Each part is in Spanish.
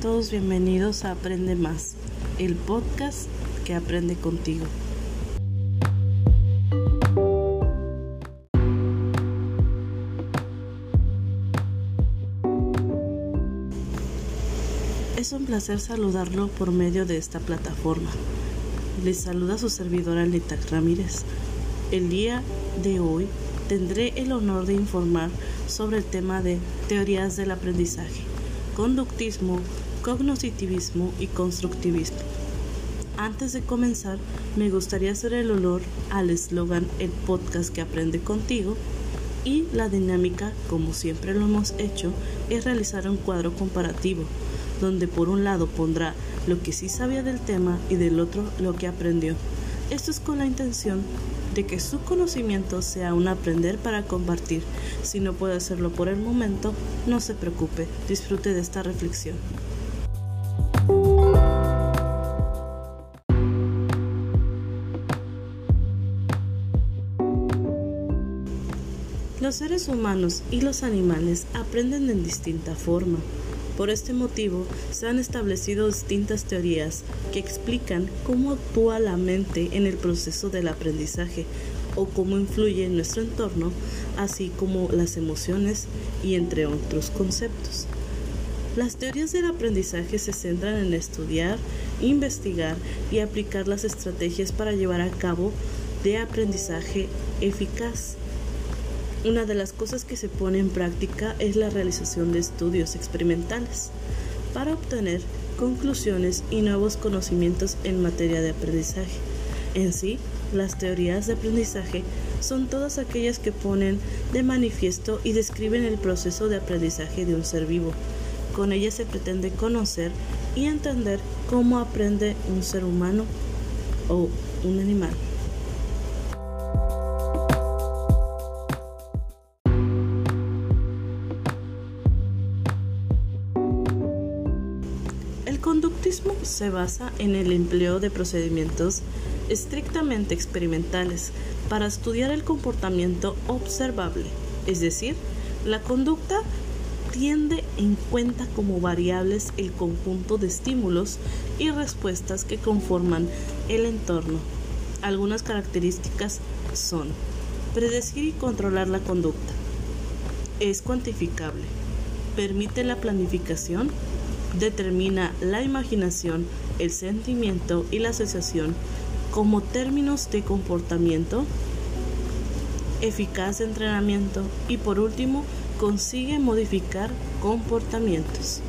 Todos bienvenidos a Aprende Más, el podcast que aprende contigo. Es un placer saludarlo por medio de esta plataforma. Les saluda su servidora Lita Ramírez. El día de hoy tendré el honor de informar sobre el tema de teorías del aprendizaje conductismo, cognitivismo y constructivismo. Antes de comenzar, me gustaría hacer el honor al eslogan El podcast que aprende contigo y la dinámica, como siempre lo hemos hecho, es realizar un cuadro comparativo, donde por un lado pondrá lo que sí sabía del tema y del otro lo que aprendió. Esto es con la intención de que su conocimiento sea un aprender para compartir. Si no puede hacerlo por el momento, no se preocupe, disfrute de esta reflexión. Los seres humanos y los animales aprenden en distinta forma. Por este motivo, se han establecido distintas teorías que explican cómo actúa la mente en el proceso del aprendizaje o cómo influye en nuestro entorno, así como las emociones y entre otros conceptos. Las teorías del aprendizaje se centran en estudiar, investigar y aplicar las estrategias para llevar a cabo de aprendizaje eficaz. Una de las cosas que se pone en práctica es la realización de estudios experimentales para obtener conclusiones y nuevos conocimientos en materia de aprendizaje. En sí, las teorías de aprendizaje son todas aquellas que ponen de manifiesto y describen el proceso de aprendizaje de un ser vivo. Con ellas se pretende conocer y entender cómo aprende un ser humano o un animal. Conductismo se basa en el empleo de procedimientos estrictamente experimentales para estudiar el comportamiento observable, es decir, la conducta tiende en cuenta como variables el conjunto de estímulos y respuestas que conforman el entorno. Algunas características son predecir y controlar la conducta. Es cuantificable. Permite la planificación determina la imaginación, el sentimiento y la asociación como términos de comportamiento, eficaz entrenamiento y por último consigue modificar comportamientos.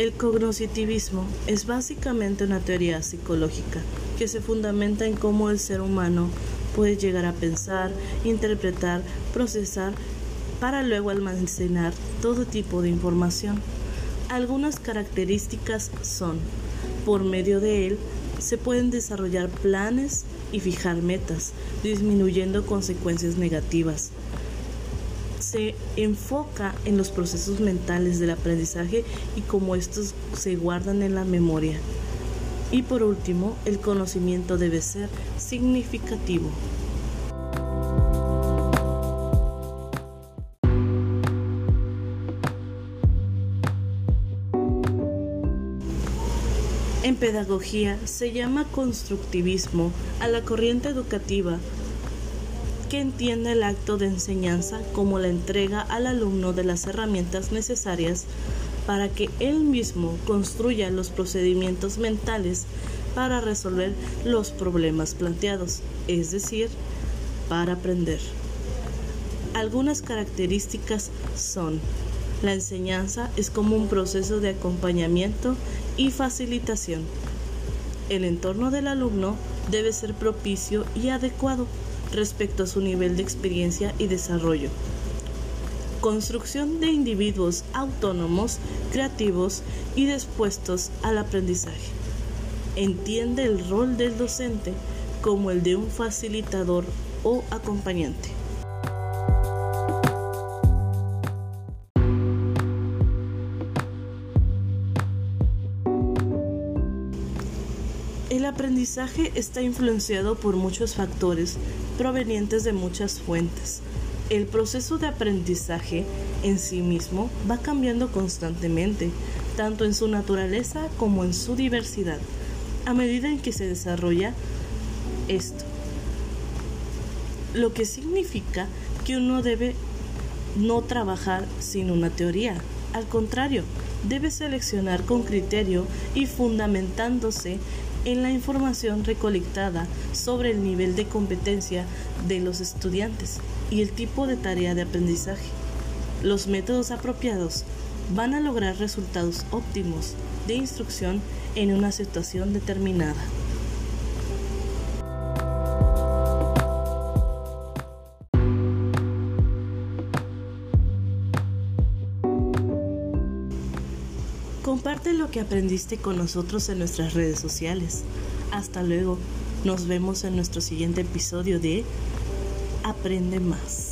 El cognitivismo es básicamente una teoría psicológica que se fundamenta en cómo el ser humano puede llegar a pensar, interpretar, procesar para luego almacenar todo tipo de información. Algunas características son, por medio de él, se pueden desarrollar planes y fijar metas, disminuyendo consecuencias negativas se enfoca en los procesos mentales del aprendizaje y cómo estos se guardan en la memoria. Y por último, el conocimiento debe ser significativo. En pedagogía se llama constructivismo a la corriente educativa que entienda el acto de enseñanza como la entrega al alumno de las herramientas necesarias para que él mismo construya los procedimientos mentales para resolver los problemas planteados, es decir, para aprender. Algunas características son la enseñanza es como un proceso de acompañamiento y facilitación. El entorno del alumno debe ser propicio y adecuado respecto a su nivel de experiencia y desarrollo. Construcción de individuos autónomos, creativos y dispuestos al aprendizaje. Entiende el rol del docente como el de un facilitador o acompañante. Aprendizaje está influenciado por muchos factores provenientes de muchas fuentes. El proceso de aprendizaje en sí mismo va cambiando constantemente, tanto en su naturaleza como en su diversidad, a medida en que se desarrolla esto. Lo que significa que uno debe no trabajar sin una teoría. Al contrario, debe seleccionar con criterio y fundamentándose en la información recolectada sobre el nivel de competencia de los estudiantes y el tipo de tarea de aprendizaje. Los métodos apropiados van a lograr resultados óptimos de instrucción en una situación determinada. Comparte lo que aprendiste con nosotros en nuestras redes sociales. Hasta luego. Nos vemos en nuestro siguiente episodio de Aprende más.